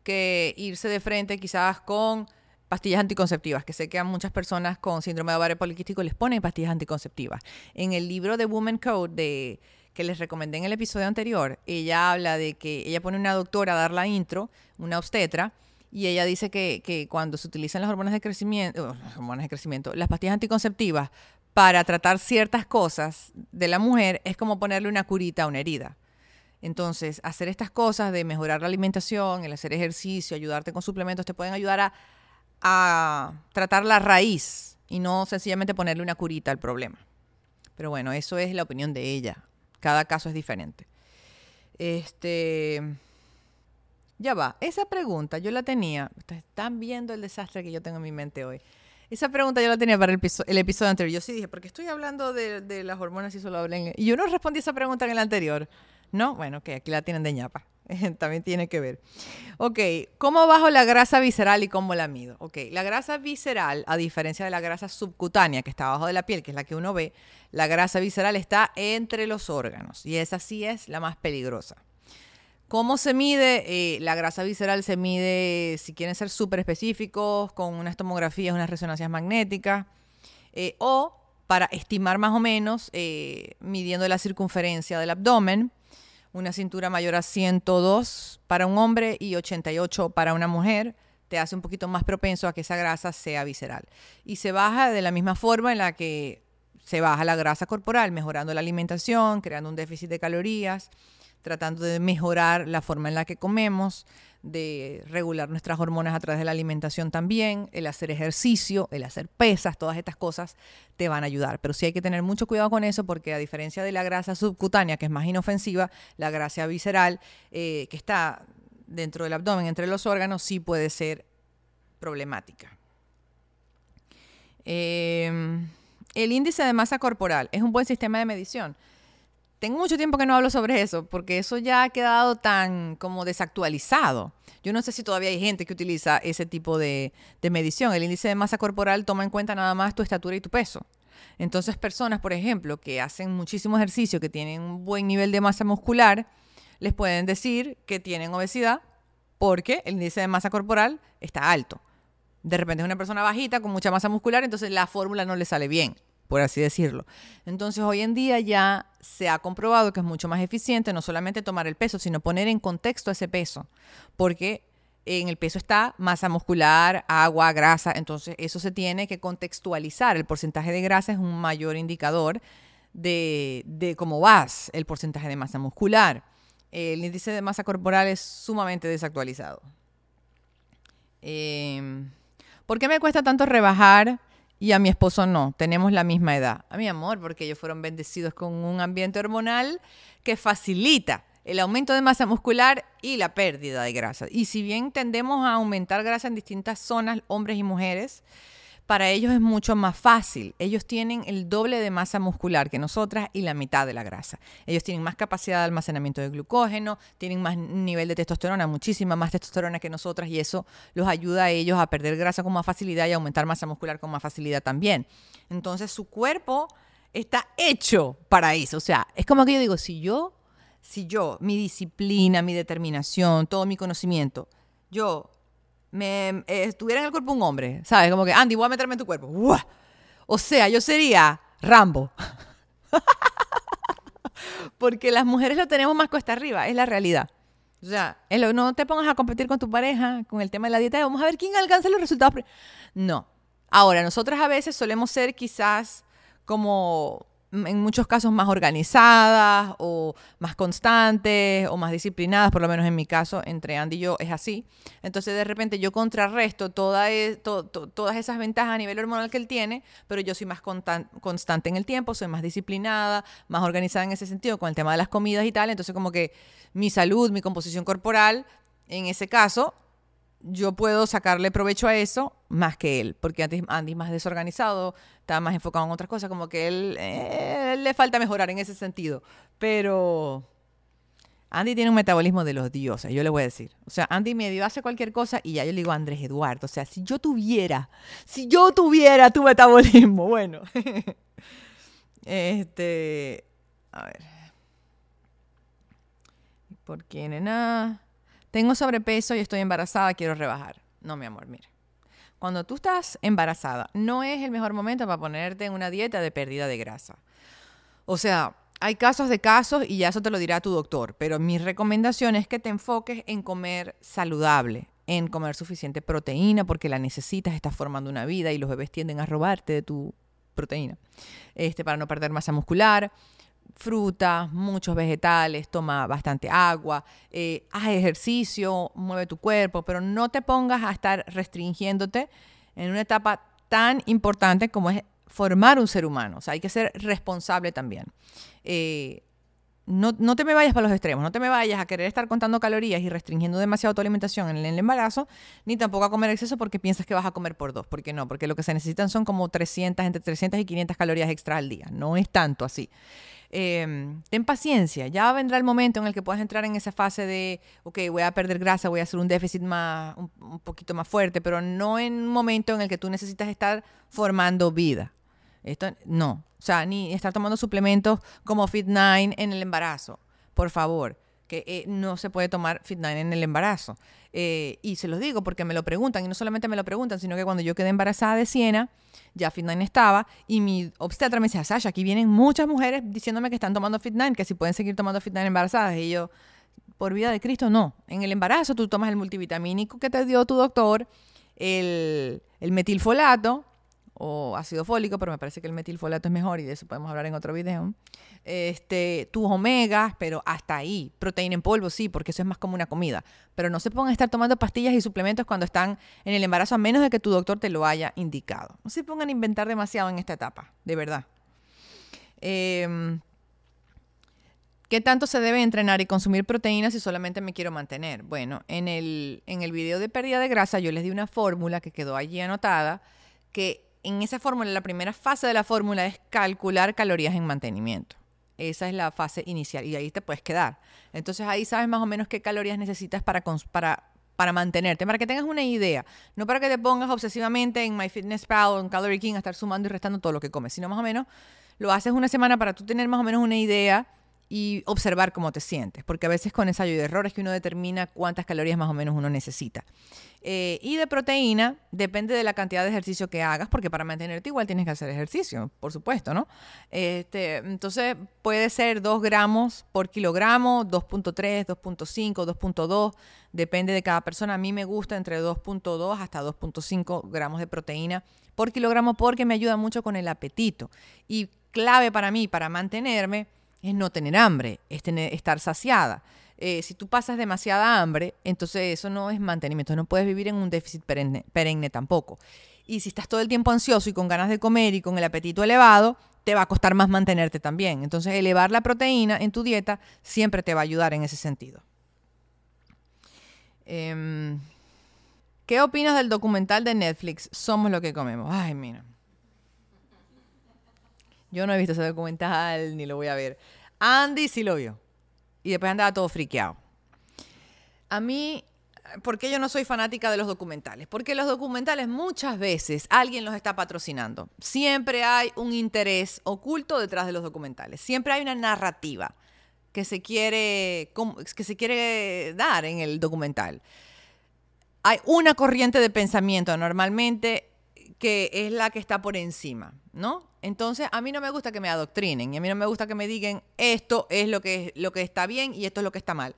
S1: que irse de frente quizás con pastillas anticonceptivas, que sé que a muchas personas con síndrome de ovario poliquístico les ponen pastillas anticonceptivas. En el libro de Woman Code de, que les recomendé en el episodio anterior, ella habla de que ella pone una doctora a dar la intro, una obstetra, Y ella dice que, que cuando se utilizan las hormonas de crecimiento, las hormonas de crecimiento, las pastillas anticonceptivas para tratar ciertas cosas de la mujer es como ponerle una curita a una herida. Entonces, hacer estas cosas de mejorar la alimentación, el hacer ejercicio, ayudarte con suplementos, te pueden ayudar a, a tratar la raíz y no sencillamente ponerle una curita al problema. Pero bueno, eso es la opinión de ella. Cada caso es diferente. Este. Ya va. Esa pregunta yo la tenía. Ustedes están viendo el desastre que yo tengo en mi mente hoy. Esa pregunta yo la tenía para el, el episodio anterior. Yo sí dije, porque estoy hablando de, de las hormonas y solo hablé Y yo no respondí esa pregunta en el anterior. No, bueno, que aquí la tienen de ñapa. (laughs) También tiene que ver. Ok, ¿cómo bajo la grasa visceral y cómo la mido? Ok, la grasa visceral, a diferencia de la grasa subcutánea que está abajo de la piel, que es la que uno ve, la grasa visceral está entre los órganos y esa sí es la más peligrosa. ¿Cómo se mide? Eh, la grasa visceral se mide, si quieren ser súper específicos, con unas tomografías, unas resonancias magnéticas, eh, o para estimar más o menos, eh, midiendo la circunferencia del abdomen, una cintura mayor a 102 para un hombre y 88 para una mujer, te hace un poquito más propenso a que esa grasa sea visceral. Y se baja de la misma forma en la que se baja la grasa corporal, mejorando la alimentación, creando un déficit de calorías, tratando de mejorar la forma en la que comemos, de regular nuestras hormonas a través de la alimentación también, el hacer ejercicio, el hacer pesas, todas estas cosas te van a ayudar. Pero sí hay que tener mucho cuidado con eso porque a diferencia de la grasa subcutánea, que es más inofensiva, la grasa visceral, eh, que está dentro del abdomen, entre los órganos, sí puede ser problemática. Em, el índice de masa corporal es un buen sistema de medición tengo mucho tiempo que no hablo sobre eso, porque eso ya ha quedado tan como desactualizado. Yo no sé si todavía hay gente que utiliza ese tipo de, medición. El índice de masa corporal toma en cuenta nada más tu estatura y tu peso. Entonces, personas, por ejemplo, que hacen muchísimo ejercicio, que tienen un buen nivel de masa muscular, les pueden decir que tienen obesidad porque el índice de masa corporal está alto. De repente es una persona bajita con mucha masa muscular, entonces la fórmula no le sale bien por así decirlo. Entonces hoy en día ya se ha comprobado que es mucho más eficiente no solamente tomar el peso, sino poner en contexto ese peso, porque en el peso está masa muscular, agua, grasa, entonces eso se tiene que contextualizar. El porcentaje de grasa es un mayor indicador de, cómo vas, el porcentaje de masa muscular. El índice de masa corporal es sumamente desactualizado. Em, ¿Por qué me cuesta tanto rebajar? Y a mi esposo no, tenemos la misma edad. A mi amor, porque ellos fueron bendecidos con un ambiente hormonal que facilita el aumento de masa muscular y la pérdida de grasa. Y si bien tendemos a aumentar grasa en distintas zonas, hombres y mujeres, para ellos es mucho más fácil. Ellos tienen el doble de masa muscular que nosotras y la mitad de la grasa. Ellos tienen más capacidad de almacenamiento de glucógeno, tienen más nivel de testosterona, muchísima más testosterona que nosotras y eso los ayuda a ellos a perder grasa con más facilidad y aumentar masa muscular con más facilidad también. Entonces su cuerpo está hecho para eso. O sea, es como que yo digo, si yo, si yo, mi disciplina, mi determinación, todo mi conocimiento, yo me eh, estuviera en el cuerpo un hombre, ¿sabes? Como que, Andy, voy a meterme en tu cuerpo. O sea, yo sería Rambo. (laughs) Porque las mujeres lo tenemos más cuesta arriba, es la realidad. O sea, no te pongas a competir con tu pareja con el tema de la dieta. Vamos a ver quién alcanza los resultados. No. Ahora, nosotras a veces solemos ser quizás como en muchos casos más organizadas o más constantes o más disciplinadas, por lo menos en mi caso, entre Andy y yo es así. Entonces de repente yo contrarresto toda e, todas esas ventajas a nivel hormonal que él tiene, pero yo soy más constante en el tiempo, soy más disciplinada, más organizada en ese sentido con el tema de las comidas y tal. Entonces como que mi salud, mi composición corporal, en ese caso, yo puedo sacarle provecho a eso más que él, porque antes Andy es más desorganizado, está más enfocado en otras cosas, como que él, eh, le falta mejorar en ese sentido. Pero Andy tiene un metabolismo de los dioses, yo le voy a decir. O sea, Andy me dio hace cualquier cosa y ya yo le digo a Andrés Eduardo, o sea, si yo tuviera, si yo tuviera tu metabolismo, (laughs) bueno. este, a ver. ¿Por qué, nena? Tengo sobrepeso y estoy embarazada, quiero rebajar. No, mi amor, mire. Cuando tú estás embarazada, no es el mejor momento para ponerte en una dieta de pérdida de grasa. O sea, hay casos de casos y ya eso te lo dirá tu doctor, pero mi recomendación es que te enfoques en comer saludable, en comer suficiente proteína porque la necesitas, estás formando una vida y los bebés tienden a robarte de tu proteína, este, para no perder masa muscular. Frutas, muchos vegetales, toma bastante agua, eh, haz ejercicio, mueve tu cuerpo, pero no te pongas a estar restringiéndote en una etapa tan importante como es formar un ser humano. O sea, hay que ser responsable también. Eh, no, no, te me vayas para los extremos, no te me vayas a querer estar contando calorías y restringiendo demasiado tu alimentación en el embarazo, ni tampoco a comer exceso porque piensas que vas a comer por dos, porque no, porque lo que se necesitan son como 300, entre 300 y 500 calorías extra al día, no es tanto así. Em, ten paciencia, ya vendrá el momento en el que puedas entrar en esa fase de, ok, voy a perder grasa, voy a hacer un déficit más, un, un poquito más fuerte, pero no en un momento en el que tú necesitas estar formando vida. Esto no. O sea, ni estar tomando suplementos como Fit9 en el embarazo. Por favor, que eh, no se puede tomar Fit9 en el embarazo. Eh, y se los digo porque me lo preguntan, y no solamente me lo preguntan, sino que cuando yo quedé embarazada de Siena, ya Fit9 estaba, y mi obstetra me decía, Sasha, aquí vienen muchas mujeres diciéndome que están tomando Fit9, que si pueden seguir tomando Fit9 embarazadas. Y yo, por vida de Cristo, no. En el embarazo tú tomas el multivitamínico que te dio tu doctor, el, el metilfolato, o ácido fólico, pero me parece que el metilfolato es mejor y de eso podemos hablar en otro video. Este, tus omegas, pero hasta ahí. Proteína en polvo, sí, porque eso es más como una comida. Pero no se pongan a estar tomando pastillas y suplementos cuando están en el embarazo, a menos de que tu doctor te lo haya indicado. No se pongan a inventar demasiado en esta etapa, de verdad. Em, ¿Qué tanto se debe entrenar y consumir proteínas si solamente me quiero mantener? Bueno, en el, en el video de pérdida de grasa yo les di una fórmula que quedó allí anotada que en esa fórmula, la primera fase de la fórmula es calcular calorías en mantenimiento. Esa es la fase inicial y ahí te puedes quedar. Entonces ahí sabes más o menos qué calorías necesitas para, para, para mantenerte, para que tengas una idea. No para que te pongas obsesivamente en MyFitnessPal o en Calorie King a estar sumando y restando todo lo que comes, sino más o menos lo haces una semana para tú tener más o menos una idea y observar cómo te sientes, porque a veces con ensayo de errores que uno determina cuántas calorías más o menos uno necesita. Eh, y de proteína, depende de la cantidad de ejercicio que hagas, porque para mantenerte igual tienes que hacer ejercicio, por supuesto, ¿no? Este, entonces puede ser 2 gramos por kilogramo, 2.3, 2.5, 2.2, depende de cada persona. A mí me gusta entre 2.2 hasta 2.5 gramos de proteína por kilogramo porque me ayuda mucho con el apetito. Y clave para mí, para mantenerme, es no tener hambre, es tener, estar saciada. Eh, si tú pasas demasiada hambre, entonces eso no es mantenimiento, no puedes vivir en un déficit perenne, perenne tampoco. Y si estás todo el tiempo ansioso y con ganas de comer y con el apetito elevado, te va a costar más mantenerte también. Entonces, elevar la proteína en tu dieta siempre te va a ayudar en ese sentido. Em, ¿Qué opinas del documental de Netflix? Somos lo que comemos. Ay, mira. Yo no he visto ese documental ni lo voy a ver. Andy sí lo vio. Y después andaba todo friqueado. A mí, ¿por qué yo no soy fanática de los documentales? Porque los documentales muchas veces alguien los está patrocinando. Siempre hay un interés oculto detrás de los documentales. Siempre hay una narrativa que se quiere, que se quiere dar en el documental. Hay una corriente de pensamiento normalmente que es la que está por encima, ¿no? Entonces, a mí no me gusta que me adoctrinen y a mí no me gusta que me digan esto es lo que, lo que está bien y esto es lo que está mal.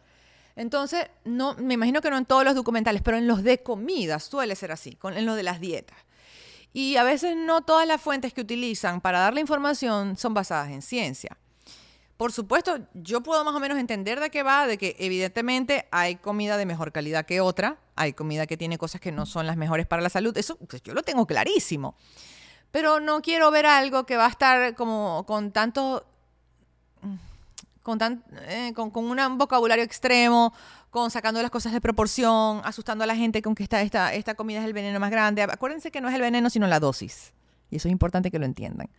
S1: Entonces, no, me imagino que no en todos los documentales, pero en los de comida suele ser así, en los de las dietas. Y a veces no todas las fuentes que utilizan para dar la información son basadas en ciencia. Por supuesto, yo puedo más o menos entender de qué va, de que evidentemente hay comida de mejor calidad que otra, hay comida que tiene cosas que no son las mejores para la salud, eso pues, yo lo tengo clarísimo pero no quiero ver algo que va a estar como con tanto, con, tan, eh, con, un vocabulario extremo, con sacando las cosas de proporción, asustando a la gente con que esta, esta, esta comida es el veneno más grande. Acuérdense que no es el veneno, sino la dosis. Y eso es importante que lo entiendan.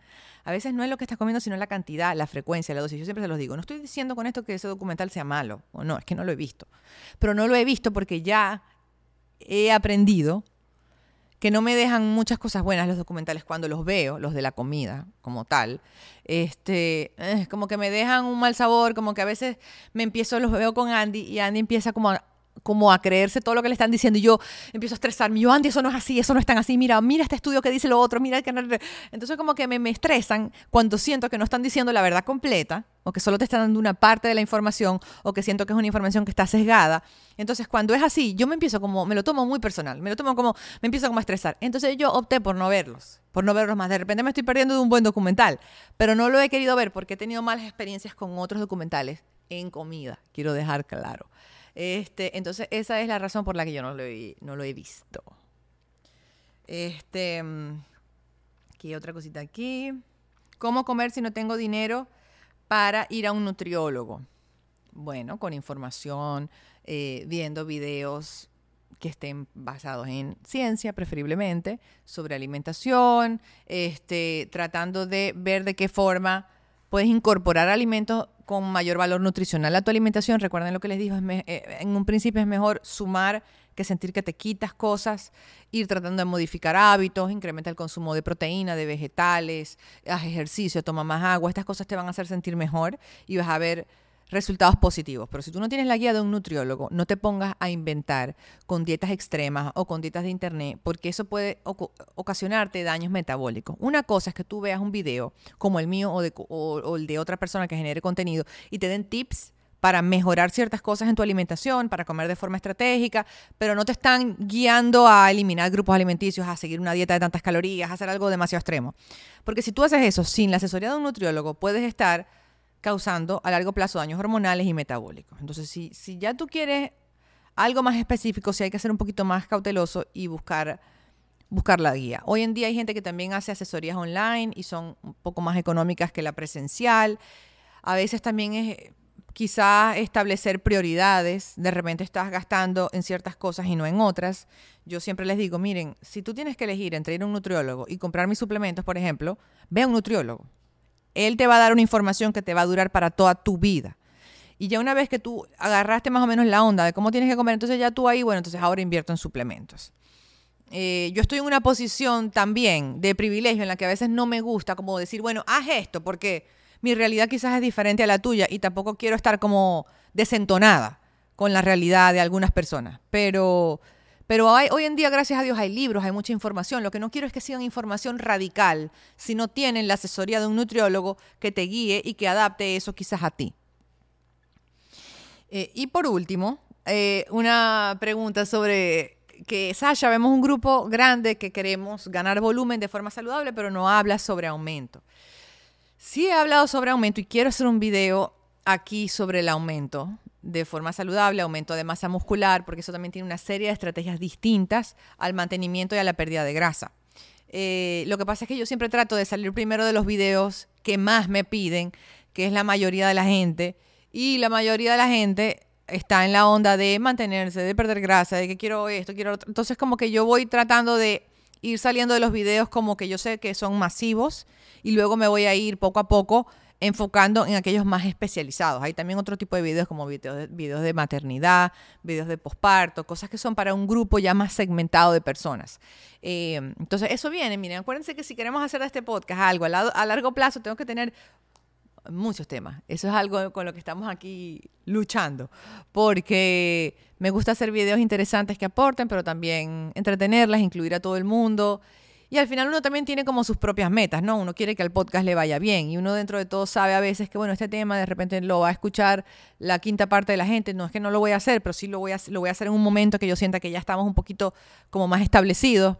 S1: A veces no es lo que estás comiendo, sino la cantidad, la frecuencia, la dosis. Yo siempre se los digo. No estoy diciendo con esto que ese documental sea malo. O no, es que no lo he visto. Pero no lo he visto porque ya he aprendido que no me dejan muchas cosas buenas los documentales cuando los veo, los de la comida como tal. Este, eh, como que me dejan un mal sabor, como que a veces me empiezo, los veo con Andy y Andy empieza como a, como a creerse todo lo que le están diciendo y yo empiezo a estresarme. Yo, Andy, eso no es así, eso no es tan así. Mira, mira este estudio que dice lo otro, mira que Entonces como que me, me estresan cuando siento que no están diciendo la verdad completa o que solo te están dando una parte de la información o que siento que es una información que está sesgada. Entonces, cuando es así, yo me empiezo como, me lo tomo muy personal, me lo tomo como, me empiezo como a estresar. Entonces yo opté por no verlos, por no verlos más. De repente me estoy perdiendo de un buen documental, pero no lo he querido ver porque he tenido malas experiencias con otros documentales en comida, quiero dejar claro. Este, entonces, esa es la razón por la que yo no lo he, visto. Este, mm, aquí otra cosita aquí. ¿Cómo comer si no tengo dinero para ir a un nutriólogo? Bueno, con información, eh, viendo videos que estén basados en ciencia, preferiblemente, sobre alimentación, este, tratando de ver de qué forma puedes incorporar alimentos con mayor valor nutricional a tu alimentación. Recuerden lo que les dijo, eh, en un principio es mejor sumar que sentir que te quitas cosas, ir tratando de modificar hábitos, incrementa el consumo de proteína, de vegetales, haz ejercicio, toma más agua, estas cosas te van a hacer sentir mejor y vas a ver resultados positivos. Pero si tú no tienes la guía de un nutriólogo, no te pongas a inventar con dietas extremas o con dietas de internet, porque eso puede ocasionarte daños metabólicos. Una cosa es que tú veas un video como el mío o, de, o el de otra persona que genere contenido y te den tips para mejorar ciertas cosas en tu alimentación, para comer de forma estratégica, pero no te están guiando a eliminar grupos alimenticios, a seguir una dieta de tantas calorías, a hacer algo demasiado extremo. Porque si tú haces eso sin la asesoría de un nutriólogo, puedes estar causando a largo plazo daños hormonales y metabólicos. Entonces, si, si ya tú quieres algo más específico, sí hay que ser un poquito más cauteloso y buscar, buscar la guía. Hoy en día hay gente que también hace asesorías online y son un poco más económicas que la presencial. A veces también es quizás establecer prioridades. De repente estás gastando en ciertas cosas y no en otras. Yo siempre les digo, miren, si tú tienes que elegir entre ir a un nutriólogo y comprar mis suplementos, por ejemplo, ve a un nutriólogo. Él te va a dar una información que te va a durar para toda tu vida. Y ya una vez que tú agarraste más o menos la onda de cómo tienes que comer, entonces ya tú ahí, bueno, entonces ahora invierto en suplementos. Eh, yo estoy en una posición también de privilegio en la que a veces no me gusta como decir, bueno, haz esto, porque mi realidad quizás es diferente a la tuya y tampoco quiero estar como desentonada con la realidad de algunas personas. Pero, pero hoy en día, gracias a Dios, hay libros, hay mucha información. Lo que no quiero es que sigan información radical, si no tienen la asesoría de un nutriólogo que te guíe y que adapte eso quizás a ti. Eh, y por último, eh, una pregunta sobre que, Sasha, vemos un grupo grande que queremos ganar volumen de forma saludable, pero no habla sobre aumento. Sí he hablado sobre aumento y quiero hacer un video aquí sobre el aumento de forma saludable, aumento de masa muscular, porque eso también tiene una serie de estrategias distintas al mantenimiento y a la pérdida de grasa. Eh, lo que pasa es que yo siempre trato de salir primero de los videos que más me piden, que es la mayoría de la gente, y la mayoría de la gente está en la onda de mantenerse, de perder grasa, de que quiero esto, quiero otro. Entonces como que yo voy tratando de ir saliendo de los videos como que yo sé que son masivos y luego me voy a ir poco a poco enfocando en aquellos más especializados. Hay también otro tipo de videos como videos de, maternidad, videos de posparto, cosas que son para un grupo ya más segmentado de personas. Eh, entonces, eso viene. Miren, acuérdense que si queremos hacer de este podcast algo a, a largo plazo, tengo que tener muchos temas. Eso es algo con lo que estamos aquí luchando, porque me gusta hacer videos interesantes que aporten, pero también entretenerlas, incluir a todo el mundo. Y al final uno también tiene como sus propias metas, ¿no? Uno quiere que al podcast le vaya bien y uno dentro de todo sabe a veces que, bueno, este tema de repente lo va a escuchar la quinta parte de la gente. No es que no lo voy a hacer, pero sí lo voy a, lo voy a hacer en un momento que yo sienta que ya estamos un poquito como más establecidos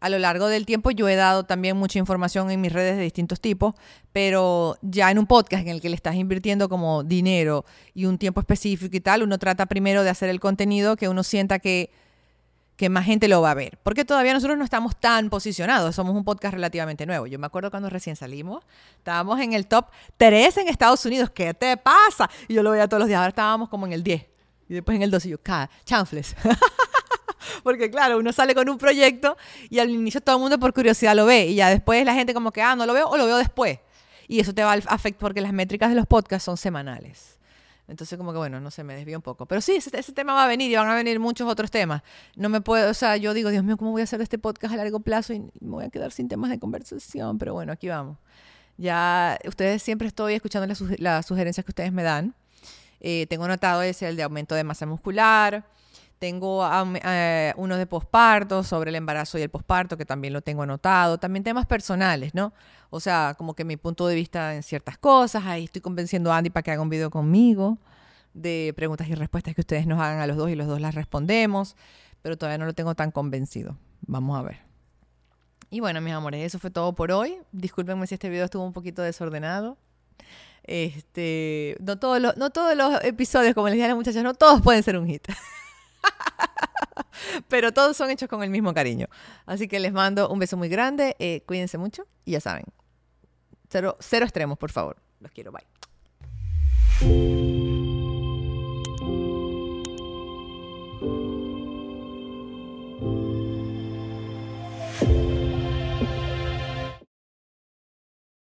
S1: a lo largo del tiempo yo he dado también mucha información en mis redes de distintos tipos, pero ya en un podcast en el que le estás invirtiendo como dinero y un tiempo específico y tal, uno trata primero de hacer el contenido que uno sienta que, que más gente lo va a ver. Porque todavía nosotros no estamos tan posicionados, somos un podcast relativamente nuevo. Yo me acuerdo cuando recién salimos, estábamos en el top 3 en Estados Unidos, ¿qué te pasa? Y yo lo veía todos los días, ahora estábamos como en el 10. Y después en el 2 y yo, chanfles. (laughs) Porque claro, uno sale con un proyecto y al inicio todo el mundo por curiosidad lo ve y ya después la gente como que, ah, no lo veo o lo veo después. Y eso te va a afectar porque las métricas de los podcasts son semanales. Entonces como que bueno, no sé, me desvío un poco. Pero sí, ese, tema va a venir y van a venir muchos otros temas. No me puedo, o sea, yo digo, Dios mío, ¿cómo voy a hacer este podcast a largo plazo y me voy a quedar sin temas de conversación? Pero bueno, aquí vamos. Ya, ustedes siempre estoy escuchando las, sugerencias que ustedes me dan. Eh, tengo notado ese, el de aumento de masa muscular, Tengo um, uno de posparto, sobre el embarazo y el posparto, que también lo tengo anotado. También temas personales, ¿no? O sea, como que mi punto de vista en ciertas cosas. Ahí estoy convenciendo a Andy para que haga un video conmigo de preguntas y respuestas que ustedes nos hagan a los dos y los dos las respondemos. Pero todavía no lo tengo tan convencido. Vamos a ver. Y bueno, mis amores, eso fue todo por hoy. Discúlpenme si este video estuvo un poquito desordenado. Este, no todos los, no todos los episodios, como les dije a las muchachas, no todos pueden ser un hit. (laughs) (laughs) Pero todos son hechos con el mismo cariño. Así que les mando un beso muy grande. Eh, cuídense mucho y ya saben. Cero, cero extremos, por favor. Los quiero. Bye.